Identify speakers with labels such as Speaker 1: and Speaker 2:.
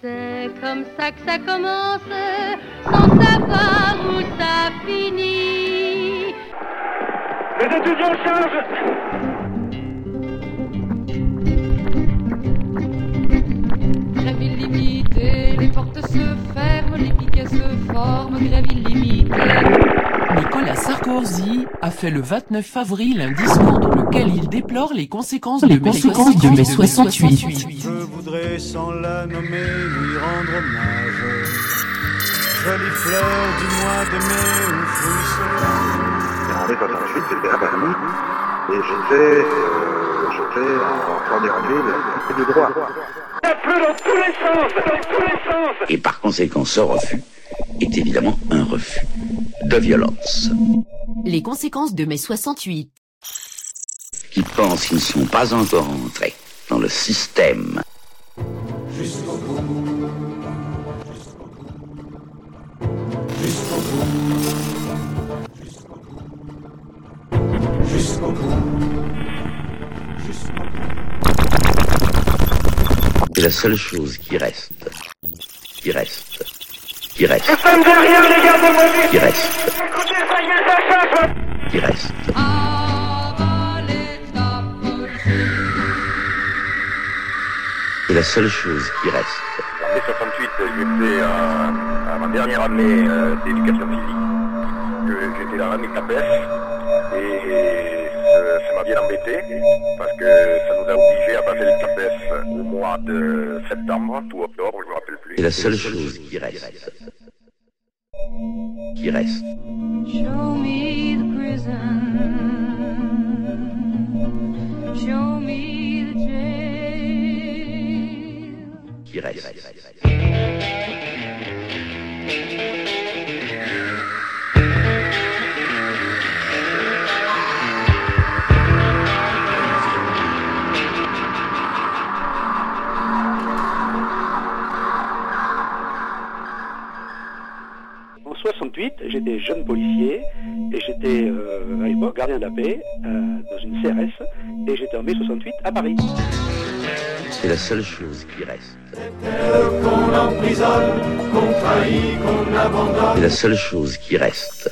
Speaker 1: C'est comme ça que ça commence, sans savoir où ça finit.
Speaker 2: Les étudiants changent
Speaker 3: Grève illimitée, les portes se ferment, les piquets se forment, grève illimitée.
Speaker 4: Sarkozy a fait le 29 avril un discours dans lequel il déplore les conséquences, les conséquences de mai 68.
Speaker 5: Je voudrais sans la nommer lui rendre hommage. Jolie fleur du mois de mai où
Speaker 6: mai 68, j'étais à Paris et j'étais, euh, j'étais en première année de droit.
Speaker 2: Ça pleut dans tous les sens Dans tous les sens
Speaker 7: Et par conséquent, ce refus est évidemment un refus de violence.
Speaker 8: Les conséquences de mai 68.
Speaker 7: Qui pensent qu'ils ne sont pas encore entrés dans le système C'est la seule chose qui reste. Qui reste. Qui reste.
Speaker 2: Nous sommes derrière les gars de Moïse
Speaker 7: Qui reste.
Speaker 2: Écoutez, ça est,
Speaker 7: Qui reste. C'est la seule chose qui reste.
Speaker 9: En mai 68, j'étais à, à ma dernière année euh, d'éducation physique. Que J'étais dans l'année CAPES et m'a bien embêté parce que ça nous a obligés à passer le CAPES au mois de septembre ou octobre, je me rappelle plus.
Speaker 7: C'est la seule chose qui reste. Qui reste.
Speaker 3: Show me the prison. Show me the jail.
Speaker 7: Qui reste.
Speaker 10: En 68, j'étais jeune policier et j'étais euh, à l'époque gardien de la paix euh, dans une CRS et j'étais en mai 68 à Paris.
Speaker 7: C'est la seule chose qui reste.
Speaker 5: Qu'on emprisonne, qu'on trahit, qu'on abandonne.
Speaker 7: C'est la seule chose qui reste.